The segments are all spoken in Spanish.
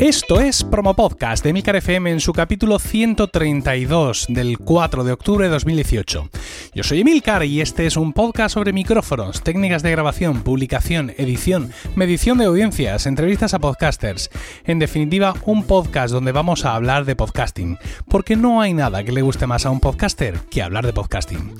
Esto es Promo Podcast de Milcar FM en su capítulo 132 del 4 de octubre de 2018. Yo soy Emilcar y este es un podcast sobre micrófonos, técnicas de grabación, publicación, edición, medición de audiencias, entrevistas a podcasters. En definitiva, un podcast donde vamos a hablar de podcasting, porque no hay nada que le guste más a un podcaster que hablar de podcasting.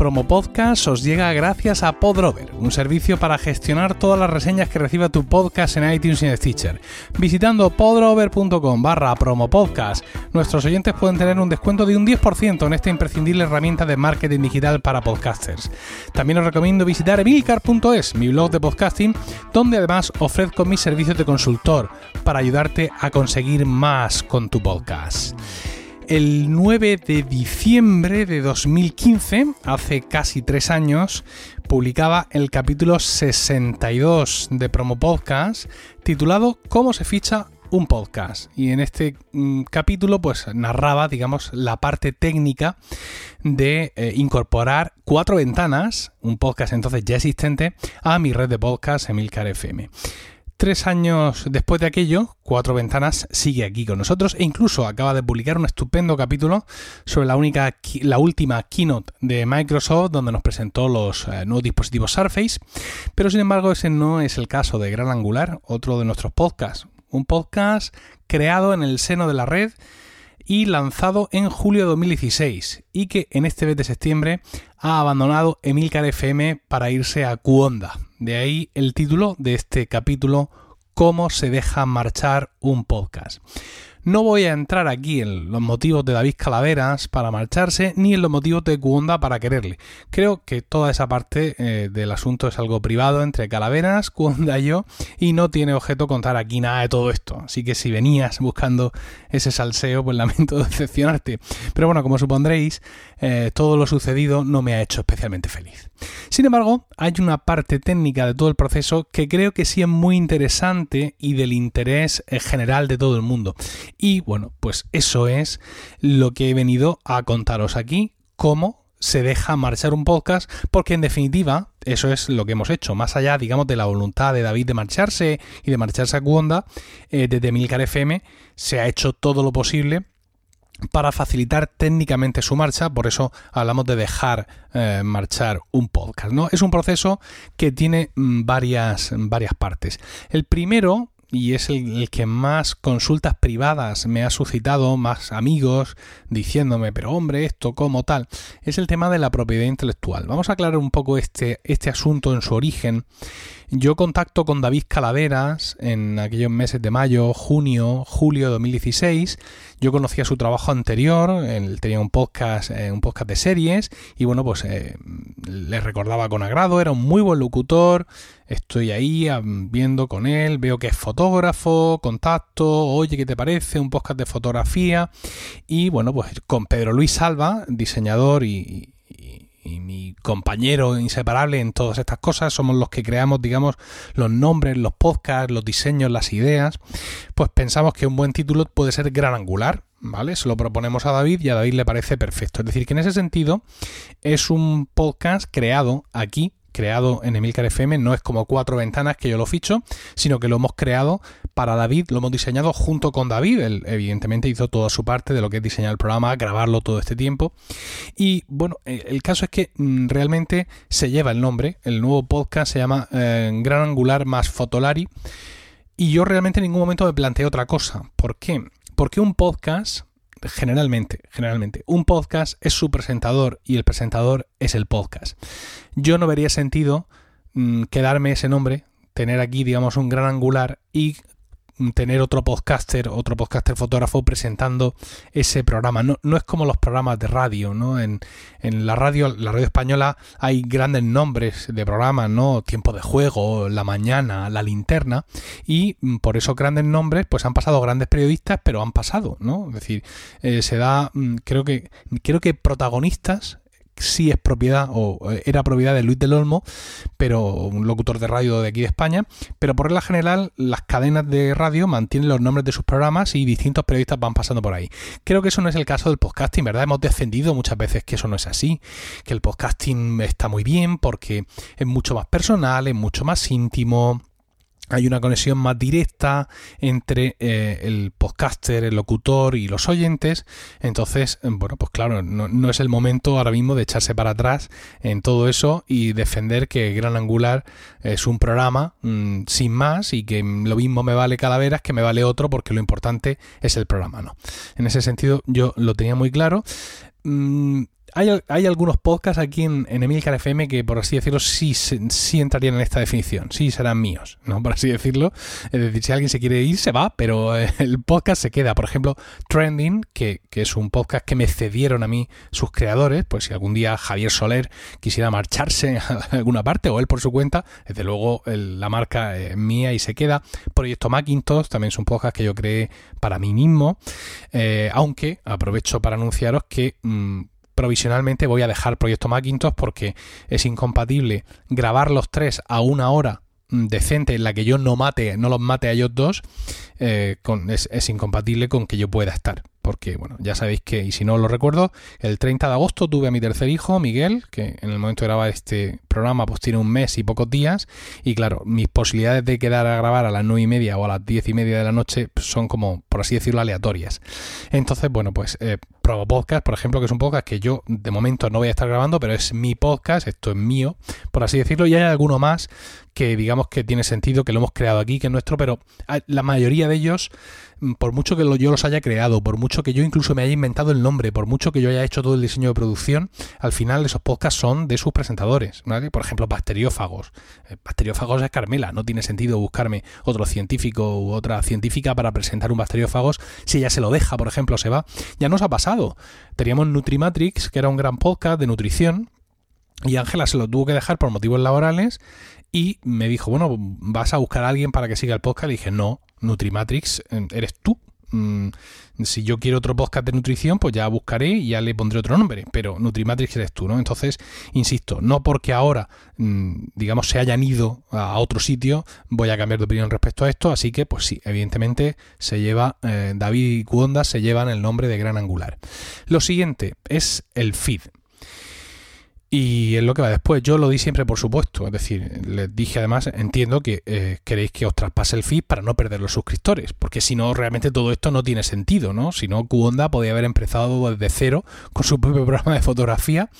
Promo Podcast os llega gracias a Podrover, un servicio para gestionar todas las reseñas que reciba tu podcast en iTunes y en Stitcher. Visitando podrover.com barra promopodcast, nuestros oyentes pueden tener un descuento de un 10% en esta imprescindible herramienta de marketing digital para podcasters. También os recomiendo visitar emilcar.es, mi blog de podcasting, donde además ofrezco mis servicios de consultor para ayudarte a conseguir más con tu podcast el 9 de diciembre de 2015, hace casi tres años, publicaba el capítulo 62 de Promo Podcast titulado ¿Cómo se ficha un podcast? Y en este mm, capítulo pues narraba, digamos, la parte técnica de eh, incorporar cuatro ventanas, un podcast entonces ya existente, a mi red de podcast Emilcar FM. Tres años después de aquello, Cuatro Ventanas sigue aquí con nosotros e incluso acaba de publicar un estupendo capítulo sobre la, única, la última keynote de Microsoft donde nos presentó los eh, nuevos dispositivos Surface. Pero sin embargo ese no es el caso de Gran Angular, otro de nuestros podcasts. Un podcast creado en el seno de la red y lanzado en julio de 2016 y que en este mes de septiembre ha abandonado Emilcar FM para irse a Cuonda, de ahí el título de este capítulo, Cómo se deja marchar un podcast. No voy a entrar aquí en los motivos de David Calaveras para marcharse, ni en los motivos de Cuonda para quererle. Creo que toda esa parte eh, del asunto es algo privado entre Calaveras, Cuonda y yo, y no tiene objeto contar aquí nada de todo esto. Así que si venías buscando ese salseo, pues lamento decepcionarte. Pero bueno, como supondréis, eh, todo lo sucedido no me ha hecho especialmente feliz. Sin embargo, hay una parte técnica de todo el proceso que creo que sí es muy interesante y del interés eh, general de todo el mundo. Y bueno, pues eso es lo que he venido a contaros aquí, cómo se deja marchar un podcast, porque en definitiva eso es lo que hemos hecho, más allá, digamos, de la voluntad de David de marcharse y de marcharse a Cuonda, eh, desde Milcar FM se ha hecho todo lo posible para facilitar técnicamente su marcha, por eso hablamos de dejar eh, marchar un podcast. ¿no? Es un proceso que tiene mm, varias, varias partes. El primero y es el, que más consultas privadas me ha suscitado, más amigos diciéndome, pero hombre, esto, como tal, es el tema de la propiedad intelectual. Vamos a aclarar un poco este, este asunto en su origen. Yo contacto con David Calaveras en aquellos meses de mayo, junio, julio de 2016. Yo conocía su trabajo anterior, él tenía un podcast, eh, un podcast de series y bueno, pues eh, le recordaba con agrado, era un muy buen locutor, estoy ahí viendo con él, veo que es fotógrafo, contacto, oye, ¿qué te parece? Un podcast de fotografía. Y bueno, pues con Pedro Luis Salva, diseñador y, mi compañero inseparable en todas estas cosas, somos los que creamos, digamos, los nombres, los podcasts, los diseños, las ideas, pues pensamos que un buen título puede ser gran angular, ¿vale? Se lo proponemos a David y a David le parece perfecto. Es decir, que en ese sentido es un podcast creado aquí creado en Emilcar FM, no es como cuatro ventanas que yo lo ficho, sino que lo hemos creado para David, lo hemos diseñado junto con David, él evidentemente hizo toda su parte de lo que es diseñar el programa, grabarlo todo este tiempo. Y bueno, eh, el caso es que mm, realmente se lleva el nombre, el nuevo podcast se llama eh, Gran Angular más Fotolari, y yo realmente en ningún momento me planteé otra cosa. ¿Por qué? Porque un podcast generalmente, generalmente, un podcast es su presentador y el presentador es el podcast. Yo no vería sentido mm, quedarme ese nombre, tener aquí, digamos, un gran angular y tener otro podcaster, otro podcaster fotógrafo presentando ese programa. No, no es como los programas de radio, ¿no? En, en, la radio, la radio española hay grandes nombres de programas, ¿no? Tiempo de juego, La Mañana, La Linterna, y por esos grandes nombres, pues han pasado grandes periodistas, pero han pasado, ¿no? Es decir, eh, se da, mm, creo que, creo que protagonistas sí es propiedad o eh, era propiedad de Luis del Olmo, pero un locutor de radio de aquí de España, pero por regla general las cadenas de radio mantienen los nombres de sus programas y distintos periodistas van pasando por ahí. Creo que eso no es el caso del podcasting, ¿verdad? Hemos defendido muchas veces que eso no es así, que el podcasting está muy bien porque es mucho más personal, es mucho más íntimo, hay una conexión más directa entre eh, el podcaster, el locutor y los oyentes. Entonces, bueno, pues claro, no, es el momento ahora mismo de echarse para atrás en todo eso y defender que Gran Angular es un programa mm, sin más y que lo mismo me vale Calaveras que me vale otro porque lo importante es el programa, ¿no? En ese sentido yo lo tenía muy claro. Mm, hay, algunos podcasts aquí en, en Emilcar FM que, por así decirlo, sí, sí entrarían en esta definición, sí serán míos, ¿no? Por así decirlo. Es decir, si alguien se quiere ir, se va, pero eh, el podcast se queda. Por ejemplo, Trending, que, es un podcast que me cedieron a mí sus creadores, pues si algún día Javier Soler quisiera marcharse a alguna parte o él por su cuenta, desde luego la marca es mía y se queda. Proyecto Macintosh también es un podcast que yo creé para mí mismo, eh, aunque aprovecho para anunciaros que... Mm, provisionalmente voy a dejar Proyecto Macintosh porque es incompatible grabar los tres a una hora mm, decente en la que yo no mate, no los mate a ellos dos, eh, es, incompatible con que yo pueda estar. Porque, bueno, ya sabéis que, y si no lo recuerdo, el 30 de agosto tuve a mi tercer hijo, Miguel, que en el momento de grabar este programa pues tiene un mes y pocos días, y claro, mis posibilidades de quedar a grabar a las 9 y media o a las 10 y media de la noche pues, son como, por así decirlo, aleatorias. Entonces, bueno, pues eh, Podcast, por ejemplo, que es un podcast que yo de momento no voy a estar grabando, pero es mi podcast, esto es mío, por así decirlo, y hay alguno más que digamos que tiene sentido, que lo hemos creado aquí, que es nuestro, pero la mayoría de ellos, mm, por mucho que yo los haya creado, por mucho que yo incluso me haya inventado el nombre, por mucho que yo haya hecho todo el diseño de producción, al final esos podcasts son de sus presentadores. Por ejemplo, Bacteriófagos. Eh, bacteriófagos es Carmela, no tiene sentido buscarme otro científico u otra científica para presentar un bacteriófagos. Si ella se lo deja, por ejemplo, se va. Ya nos ha pasado. Teníamos Nutrimatrix, que era un gran podcast de nutrición, y Ángela se lo tuvo que dejar por motivos laborales y me dijo, bueno, ¿vas a buscar a alguien para que siga el podcast? Le dije, no, Nutrimatrix, eh, eres tú. Mm, si yo quiero otro podcast de nutrición, pues ya buscaré y ya le pondré otro nombre, pero Nutrimatrix eres tú, ¿no? Entonces, insisto, no porque ahora, mm, digamos, se hayan ido a otro sitio, voy a cambiar de opinión respecto a esto, así que, pues sí, evidentemente se lleva, eh, David y Cuonda se llevan el nombre de Gran Angular. Lo siguiente es el feed. Y es lo que va después. Yo lo di siempre por supuesto. Es decir, les dije además, entiendo que eh, queréis que os traspase el feed para no perder los suscriptores. Porque si no, realmente todo esto no tiene sentido, ¿no? Si no, Qonda podría haber empezado desde cero con su propio programa de fotografía.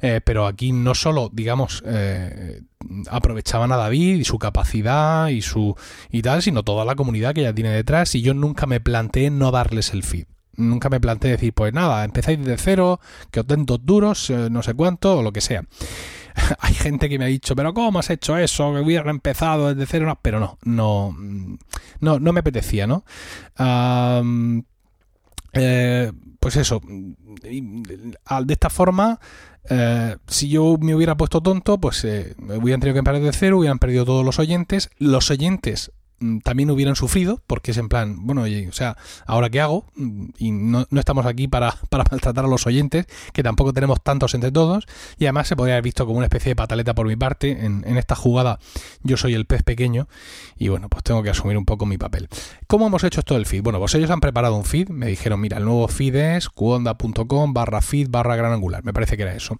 Eh, pero aquí no solo, digamos, eh, aprovechaban a David y su capacidad y su y tal, sino toda la comunidad que ya tiene detrás. Y yo nunca me planteé no darles el feed nunca me planteé decir, pues nada, empezáis desde cero, que os den dos duros, eh, no sé cuánto, o lo que sea. Hay gente que me ha dicho, pero ¿cómo has hecho eso? Que hubiera empezado desde cero, pero no, no, no, no me apetecía, ¿no? Eh, pues eso, de esta forma, eh, si yo me hubiera puesto tonto, pues me hubieran tenido que empezar desde cero, hubieran perdido todos los oyentes. Los oyentes también hubieran sufrido, porque es en plan, bueno, oye, o sea, ¿ahora qué hago? Mm, y no, estamos aquí para, para, maltratar a los oyentes, que tampoco tenemos tantos entre todos, y además se podría haber visto como una especie de pataleta por mi parte. En, en esta jugada yo soy el pez pequeño, y bueno, pues tengo que asumir un poco mi papel. ¿Cómo hemos hecho esto del feed? Bueno, pues ellos han preparado un feed, me dijeron, mira, el nuevo feed es cuonda.com barra feed barra gran angular, me parece que era eso.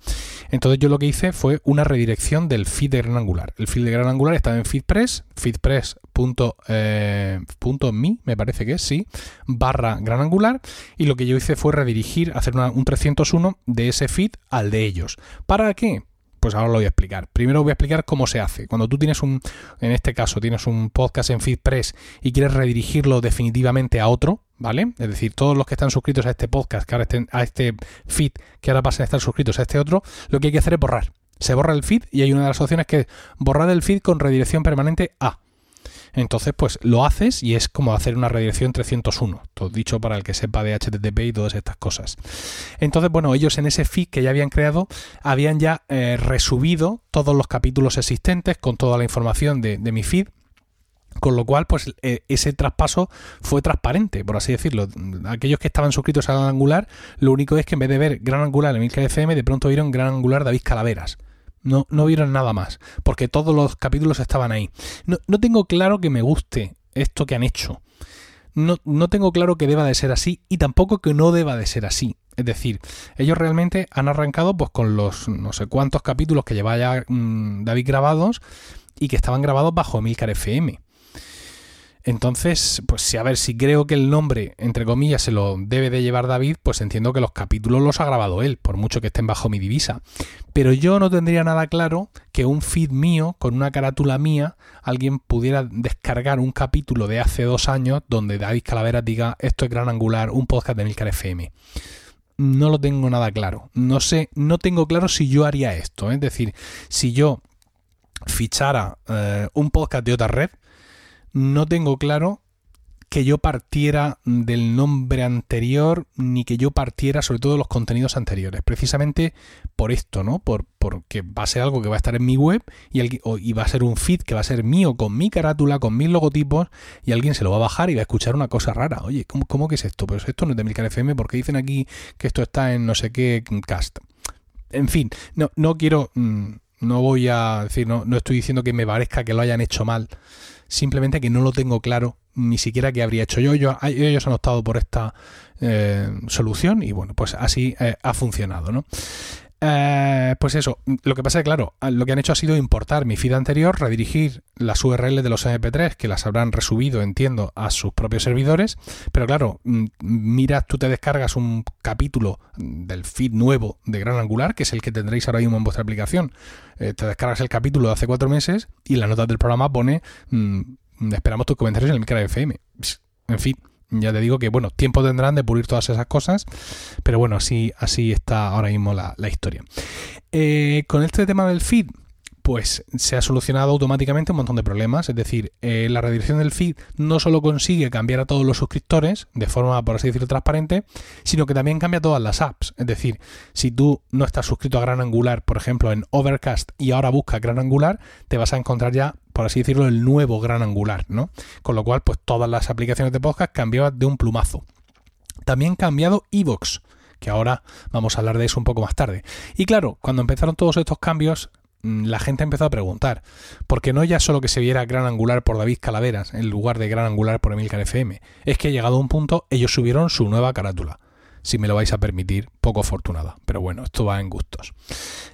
Entonces yo lo que hice fue una redirección del feed de gran angular. El feed de gran angular estaba en feedpress, feedpress punto, eh, punto me, me parece que es, sí, barra gran angular, y lo que yo hice fue redirigir, hacer un 301 de ese feed al de ellos. ¿Para qué? Pues ahora lo voy a explicar. Primero voy a explicar cómo se hace. Cuando tú tienes un, en este caso, tienes un podcast en FeedPress y quieres redirigirlo definitivamente a otro, ¿vale? Es decir, todos los que están suscritos a este podcast, que ahora estén, a este feed, que ahora pasen a estar suscritos a este otro, lo que hay que hacer es borrar. Se borra el feed y hay una de las opciones que es borrar el feed con redirección permanente a. Entonces, pues lo haces y es como hacer una redirección 301, todo dicho para el que sepa de HTTP y todas estas cosas. Entonces, bueno, ellos en ese feed que ya habían creado habían ya eh, resubido todos los capítulos existentes con toda la información de, mi feed Con lo cual, pues eh, ese traspaso fue transparente, por así decirlo. Aquellos que estaban suscritos a Gran Angular, lo único es que en vez de ver Gran Angular en Milcar FM, de pronto vieron Gran Angular David Calaveras. No, no vieron nada más, porque todos los capítulos estaban ahí. No, no tengo claro que me guste esto que han hecho. No, no, tengo claro que deba de ser así y tampoco que no deba de ser así. Es decir, ellos realmente han arrancado pues con los no sé cuántos capítulos que lleva ya mm, David grabados y que estaban grabados bajo Milcar FM. Entonces, pues si a ver, si creo que el nombre, entre comillas, se lo debe de llevar David, pues entiendo que los capítulos los ha grabado él, por mucho que estén bajo mi divisa. Pero yo no tendría nada claro que un feed mío, con una carátula mía, alguien pudiera descargar un capítulo de hace dos años donde David Calaveras diga esto es Gran Angular, un podcast de Milcar FM. No lo tengo nada claro. No sé, no tengo claro si yo haría esto. ¿eh? Es decir, si yo fichara eh, un podcast de otra red, no tengo claro que yo partiera del nombre anterior ni que yo partiera sobre todo de los contenidos anteriores. Precisamente por esto, ¿no? Por, porque va a ser algo que va a estar en mi web y, va a ser un feed que va a ser mío con mi carátula, con mis logotipos y alguien se lo va a bajar y va a escuchar una cosa rara. Oye, ¿cómo, que es esto? Pues esto no es de Milcar FM porque dicen aquí que esto está en no sé qué cast. En fin, no, no quiero... Mm, no voy a decir, no, no estoy diciendo que me parezca que lo hayan hecho mal simplemente que no lo tengo claro ni siquiera que habría hecho yo. ellos han optado por esta eh, solución y bueno, pues así eh, ha funcionado, ¿no? Eh, pues eso, lo que pasa es que, claro, lo que han hecho ha sido importar mi feed anterior, redirigir las URL de los MP3, que las habrán resubido, entiendo, a sus propios servidores. Pero claro, mm, mira, tú te descargas un capítulo del feed nuevo de Gran Angular, que es el que tendréis ahora mismo en vuestra aplicación. Eh, te descargas el capítulo de hace cuatro meses y la nota del programa pone: mm, Esperamos tus comentarios en el micro FM. En fin, ya te digo que, bueno, tiempo tendrán de pulir todas esas cosas, pero bueno, así, así está ahora mismo la, historia. Eh, con este tema del feed, pues se ha solucionado automáticamente un montón de problemas. Es decir, eh, la redirección del feed no solo consigue cambiar a todos los suscriptores de forma, por así decirlo, transparente, sino que también cambia todas las apps. Es decir, si tú no estás suscrito a Gran Angular, por ejemplo, en Overcast y ahora buscas Gran Angular, te vas a encontrar ya por así decirlo, el nuevo gran angular, ¿no? Con lo cual, pues todas las aplicaciones de podcast cambiaban de un plumazo. También cambiado Evox, que ahora vamos a hablar de eso un poco más tarde. Y claro, cuando empezaron todos estos cambios, mm, la gente empezó a preguntar, porque no ya solo que se viera Gran Angular por David Calaveras en lugar de Gran Angular por Emilcar FM, es que llegado a un punto ellos subieron su nueva carátula. Si me lo vais a permitir, poco afortunada. Pero bueno, esto va en gustos.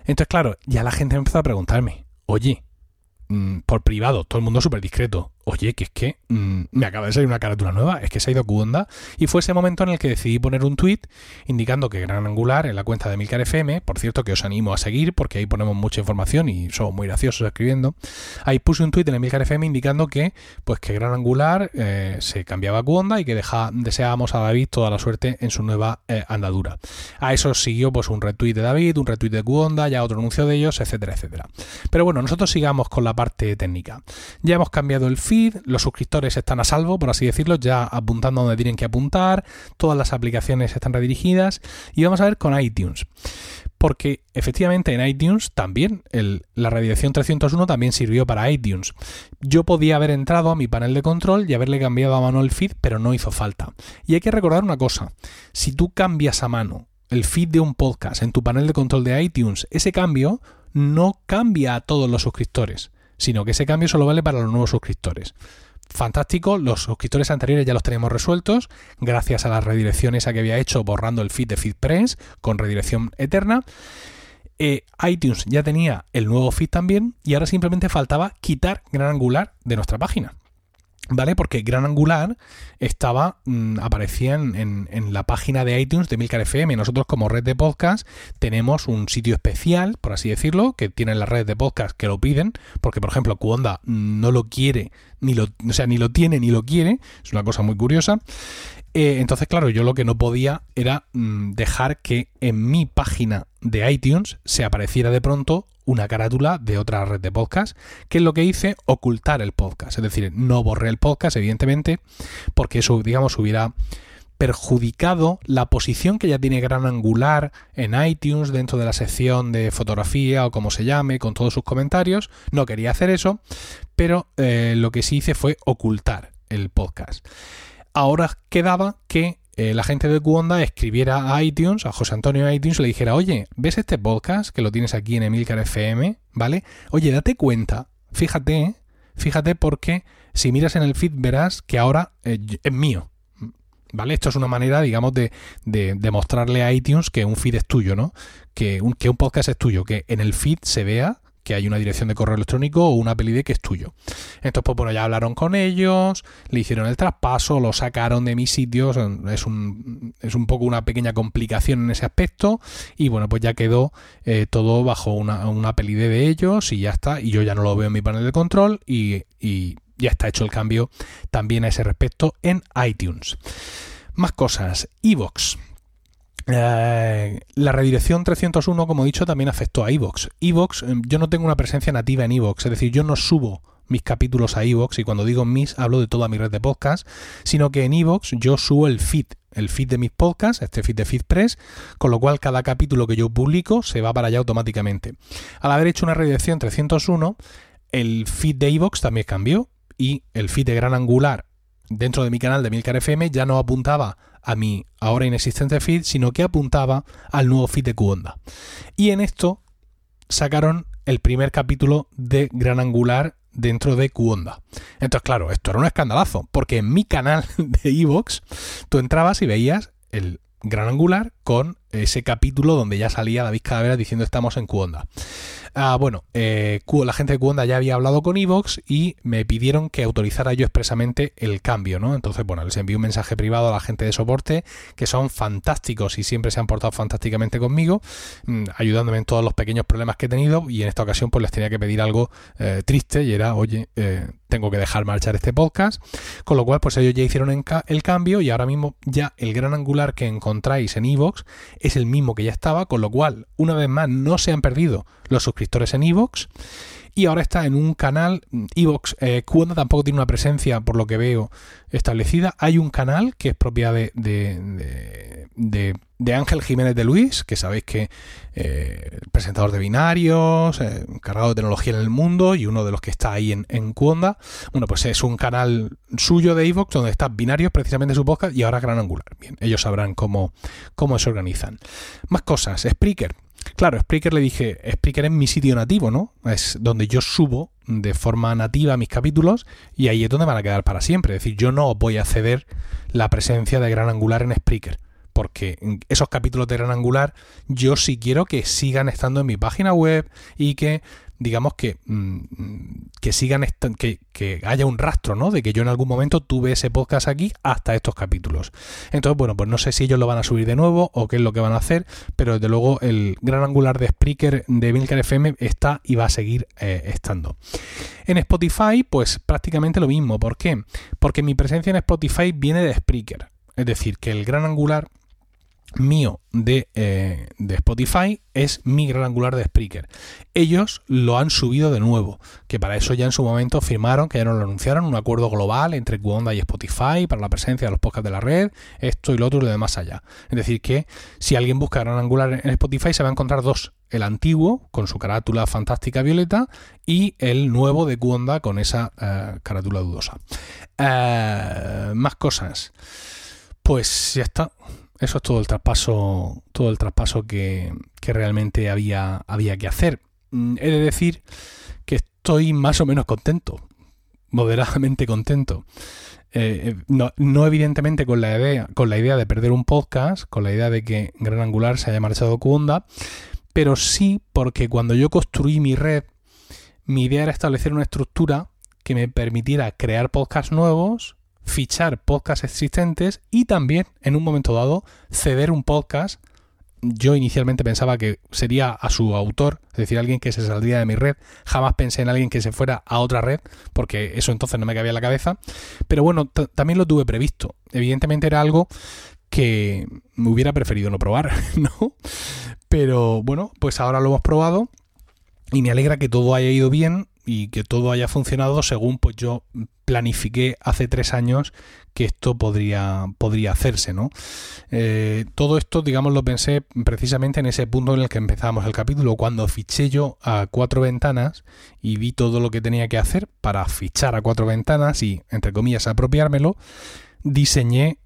Entonces, claro, ya la gente empezó a preguntarme, oye, Mm, por privado, todo el mundo súper discreto. Oye, que es que mm, me acaba de salir una carátula nueva, es que se ha ido Cuonda. Y fue ese momento en el que decidí poner un tweet indicando que Gran Angular en la cuenta de Milcar FM, por cierto que os animo a seguir porque ahí ponemos mucha información y somos muy graciosos escribiendo. Ahí puse un tweet en el Milcar FM indicando que pues que Gran Angular eh, se cambiaba a Cuonda y que deja, deseábamos a David toda la suerte en su nueva eh, andadura. A eso siguió pues un retweet de David, un retweet de Cuonda, ya otro anuncio de ellos, etcétera, etcétera. Pero bueno, nosotros sigamos con la parte técnica. Ya hemos cambiado el feed, los suscriptores están a salvo, por así decirlo, ya apuntando donde tienen que apuntar, todas las aplicaciones están redirigidas y vamos a ver con iTunes. Porque efectivamente en iTunes también, la redirección 301 también sirvió para iTunes. Yo podía haber entrado a mi panel de control y haberle cambiado a mano el feed, pero no hizo falta. Y hay que recordar una cosa, si tú cambias a mano el feed de un podcast en tu panel de control de iTunes, ese cambio no cambia a todos los suscriptores sino que ese cambio solo vale para los nuevos suscriptores. Fantástico, los suscriptores anteriores ya los tenemos resueltos gracias a las redirecciones que había hecho borrando el feed de FeedPress con redirección eterna. Eh, iTunes ya tenía el nuevo feed también y ahora simplemente faltaba quitar Gran Angular de nuestra página. ¿Vale? Porque Gran Angular estaba, mm, aparecía en, la página de iTunes de Milcar FM. Nosotros como red de podcast tenemos un sitio especial, por así decirlo, que tienen las redes de podcast que lo piden, porque por ejemplo Cuonda no lo quiere, ni lo, o sea, ni lo tiene ni lo quiere, es una cosa muy curiosa. Eh, entonces, claro, yo lo que no podía era mm, dejar que en mi página de iTunes se apareciera de pronto una carátula de otra red de podcast, que es lo que hice, ocultar el podcast. Es decir, no borré el podcast, evidentemente, porque eso, digamos, hubiera perjudicado la posición que ya tiene Gran Angular en iTunes dentro de la sección de fotografía o como se llame, con todos sus comentarios. No quería hacer eso, pero eh, lo que sí hice fue ocultar el podcast. Ahora quedaba que eh, la gente de Cuonda escribiera a iTunes, a José Antonio iTunes, le dijera, oye, ¿ves este podcast que lo tienes aquí en Emilcar FM? ¿Vale? Oye, date cuenta, fíjate, fíjate porque si miras en el feed verás que ahora eh, es mío. ¿Vale? Esto es una manera, digamos, de, de, mostrarle a iTunes que un feed es tuyo, ¿no? Que un, que un podcast es tuyo, que en el feed se vea que hay una dirección de correo electrónico o una PLD que es tuyo. Entonces, pues bueno, ya hablaron con ellos, le hicieron el traspaso, lo sacaron de mis sitios, es un, es un poco una pequeña complicación en ese aspecto y bueno, pues ya quedó eh, todo bajo una, una PLD de ellos y ya está, y yo ya no lo veo en mi panel de control y, y ya está hecho el cambio también a ese respecto en iTunes. Más cosas, Evox. Eh, la redirección 301, como he dicho, también afectó a Evox. Evox, em, yo no tengo una presencia nativa en Evox, es decir, yo no subo mis capítulos a Evox y cuando digo mis hablo de toda mi red de podcast, sino que en Evox yo subo el feed, el feed de mis podcasts, este feed de FeedPress, con lo cual cada capítulo que yo publico se va para allá automáticamente. Al haber hecho una redirección 301, el feed de Evox también cambió y el feed de Gran Angular dentro de mi canal de Milcar FM ya no apuntaba a mi ahora inexistente feed, sino que apuntaba al nuevo feed de Qonda. Y en esto sacaron el primer capítulo de Gran Angular dentro de Qonda. Entonces, claro, esto era un escandalazo, porque en mi canal de Evox tú entrabas y veías el Gran Angular con ese capítulo donde ya salía David Calavera diciendo estamos en Qonda. Ah, bueno, eh, la gente de Cuonda ya había hablado con Evox y me pidieron que autorizara yo expresamente el cambio, ¿no? Entonces, bueno, les envío un mensaje privado a la gente de soporte que son fantásticos y siempre se han portado fantásticamente conmigo, mm, ayudándome en todos los pequeños problemas que he tenido y en esta ocasión pues les tenía que pedir algo eh, triste y era, oye, eh, tengo que dejar marchar este podcast, con lo cual pues ellos ya hicieron el cambio y ahora mismo ya el gran angular que encontráis en Evox es el mismo que ya estaba, con lo cual una vez más no se han perdido los suscriptores en Evox y ahora está en un canal, Evox, eh, tampoco tiene una presencia, por lo que veo, establecida. Hay un canal que es propiedad de, de, Ángel Jiménez de Luis, que sabéis que eh, presentador de binarios, eh, encargado de tecnología en el mundo y uno de los que está ahí en, en. Bueno, pues es un canal suyo de Evox donde está binarios, precisamente su podcast, y ahora Gran Angular. Bien, ellos sabrán cómo, cómo se organizan. Más cosas, Spreaker. Claro, Spreaker le dije, Spreaker es mi sitio nativo, ¿no? Es donde yo subo de forma nativa mis capítulos y ahí es donde van a quedar para siempre. Es decir, yo no voy a ceder la presencia de Gran Angular en Spreaker porque esos capítulos de Gran Angular yo sí quiero que sigan estando en mi página web y que digamos que, mm, que sigan, que, que, haya un rastro, ¿no? De que yo en algún momento tuve ese podcast aquí hasta estos capítulos. Entonces, bueno, pues no sé si ellos lo van a subir de nuevo o qué es lo que van a hacer, pero desde luego el gran angular de Spreaker de Milcar FM está y va a seguir eh, estando. En Spotify, pues prácticamente lo mismo. ¿Por qué? Porque mi presencia en Spotify viene de Spreaker. Es decir, que el gran angular mío eh, de, Spotify es mi gran angular de Spreaker. Ellos lo han subido de nuevo, que para eso ya en su momento firmaron, que ya no lo anunciaron, un acuerdo global entre Cuonda y Spotify para la presencia de los podcasts de la red, esto y lo otro y lo demás allá. Es decir, que si alguien busca gran angular en Spotify se va a encontrar dos, el antiguo con su carátula fantástica violeta y el nuevo de Cuonda con esa eh, carátula dudosa. Eh, más cosas. Pues ya está eso es todo el traspaso, todo el traspaso que, realmente había, había que hacer. Mm, he de decir que estoy más o menos contento, moderadamente contento. Eh, eh, no, evidentemente con la idea, con la idea de perder un podcast, con la idea de que Gran Angular se haya marchado Cuonda, pero sí porque cuando yo construí mi red, mi idea era establecer una estructura que me permitiera crear podcasts nuevos fichar podcasts existentes y también, en un momento dado, ceder un podcast. Yo inicialmente pensaba que sería a su autor, es decir, alguien que se saldría de mi red. Jamás pensé en alguien que se fuera a otra red, porque eso entonces no me cabía en la cabeza. Pero bueno, también lo tuve previsto. Evidentemente era algo que me hubiera preferido no probar, ¿no? Pero bueno, pues ahora lo hemos probado y me alegra que todo haya ido bien y que todo haya funcionado según pues yo planifiqué hace tres años que esto podría, podría hacerse, ¿no? Eh, todo esto, digamos, lo pensé precisamente en ese punto en el que empezamos el capítulo, cuando fiché yo a cuatro ventanas y vi todo lo que tenía que hacer para fichar a cuatro ventanas y, entre comillas, apropiármelo, diseñé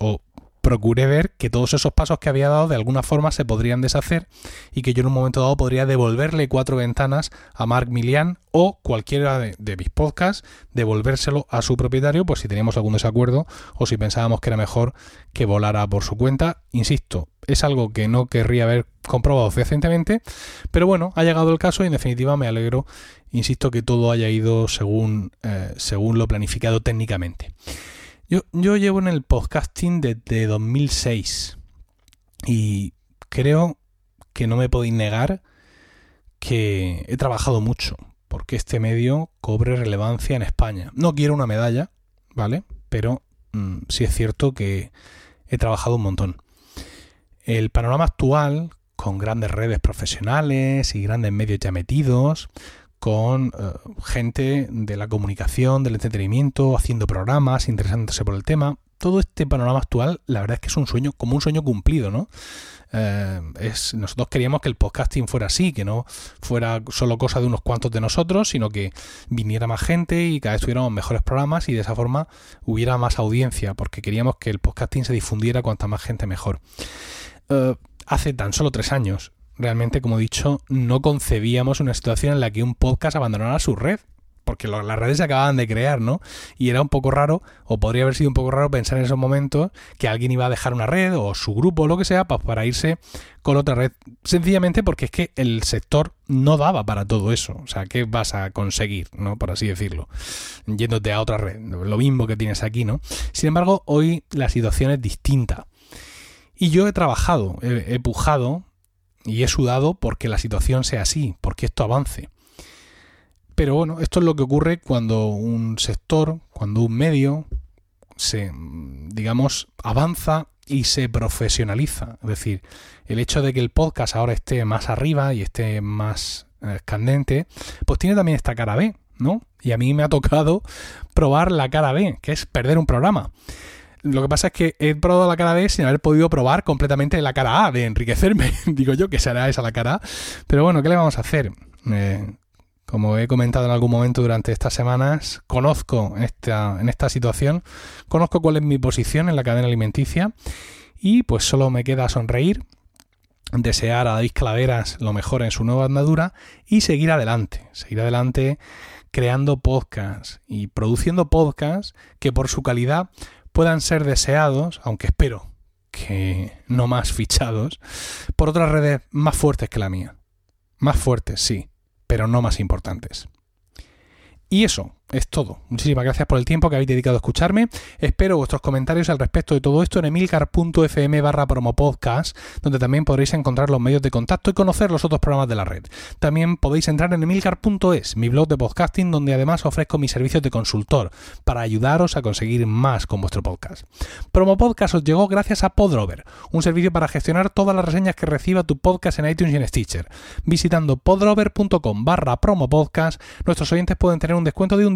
o procuré ver que todos esos pasos que había dado de alguna forma se podrían deshacer y que yo en un momento dado podría devolverle cuatro ventanas a Mark Milian o cualquiera de, mis podcasts, devolvérselo a su propietario, pues si teníamos algún desacuerdo o si pensábamos que era mejor que volara por su cuenta. Insisto, es algo que no querría haber comprobado recientemente, pero bueno, ha llegado el caso y en definitiva me alegro, insisto, que todo haya ido según, eh, según lo planificado técnicamente. Yo, llevo en el podcasting desde 2006 y creo que no me podéis negar que he trabajado mucho porque este medio cobre relevancia en España. No quiero una medalla, ¿vale? Pero mm, sí es cierto que he trabajado un montón. El panorama actual, con grandes redes profesionales y grandes medios ya metidos, con eh, gente de la comunicación, del entretenimiento, haciendo programas, interesándose por el tema. Todo este panorama actual, la verdad es que es un sueño, como un sueño cumplido, ¿no? Eh, nosotros queríamos que el podcasting fuera así, que no fuera solo cosa de unos cuantos de nosotros, sino que viniera más gente y cada vez tuviéramos mejores programas y de esa forma hubiera más audiencia, porque queríamos que el podcasting se difundiera cuanta más gente mejor. Eh, hace tan solo tres años realmente, como he dicho, no concebíamos una situación en la que un podcast abandonara su red. Porque las redes se acababan de crear, ¿no? Y era un poco raro, o podría haber sido un poco raro pensar en esos momentos que alguien iba a dejar una red o su grupo o lo que sea pues, para irse con otra red. Sencillamente porque es que el sector no daba para todo eso. O sea, ¿qué vas a conseguir, ¿no? Por así decirlo. Yéndote a otra red. Lo mismo que tienes aquí, ¿no? Sin embargo, hoy la situación es distinta. Y yo he trabajado, he, he pujado y he sudado porque la situación sea así, porque esto avance. Pero bueno, esto es lo que ocurre cuando un sector, cuando un medio se, digamos, avanza y se profesionaliza. Es decir, el hecho de que el podcast ahora esté más arriba y esté más eh, candente, pues tiene también esta cara B, ¿no? Y a mí me ha tocado probar la cara B, que es perder un programa. Lo que pasa es que he probado la cara B sin haber podido probar completamente la cara A de enriquecerme. Digo yo que será esa la cara A. Pero bueno, ¿qué le vamos a hacer? Eh, como he comentado en algún momento durante estas semanas, conozco esta, en esta situación, conozco cuál es mi posición en la cadena alimenticia y pues solo me queda sonreír, desear a David Calaveras lo mejor en su nueva andadura y seguir adelante, seguir adelante creando podcasts y produciendo podcasts que por su calidad puedan ser deseados, aunque espero que no más fichados, por otras redes más fuertes que la mía. Más fuertes, sí, pero no más importantes. Y eso, es todo. Muchísimas gracias por el tiempo que habéis dedicado a escucharme. Espero vuestros comentarios al respecto de todo esto en emilcar.fm barra promopodcast, donde también podréis encontrar los medios de contacto y conocer los otros programas de la red. También podéis entrar en emilcar.es, mi blog de podcasting, donde además ofrezco mis servicios de consultor para ayudaros a conseguir más con vuestro podcast. Promopodcast os llegó gracias a Podrover, un servicio para gestionar todas las reseñas que reciba tu podcast en iTunes y en Stitcher. Visitando podrover.com barra promopodcast, nuestros oyentes pueden tener un descuento de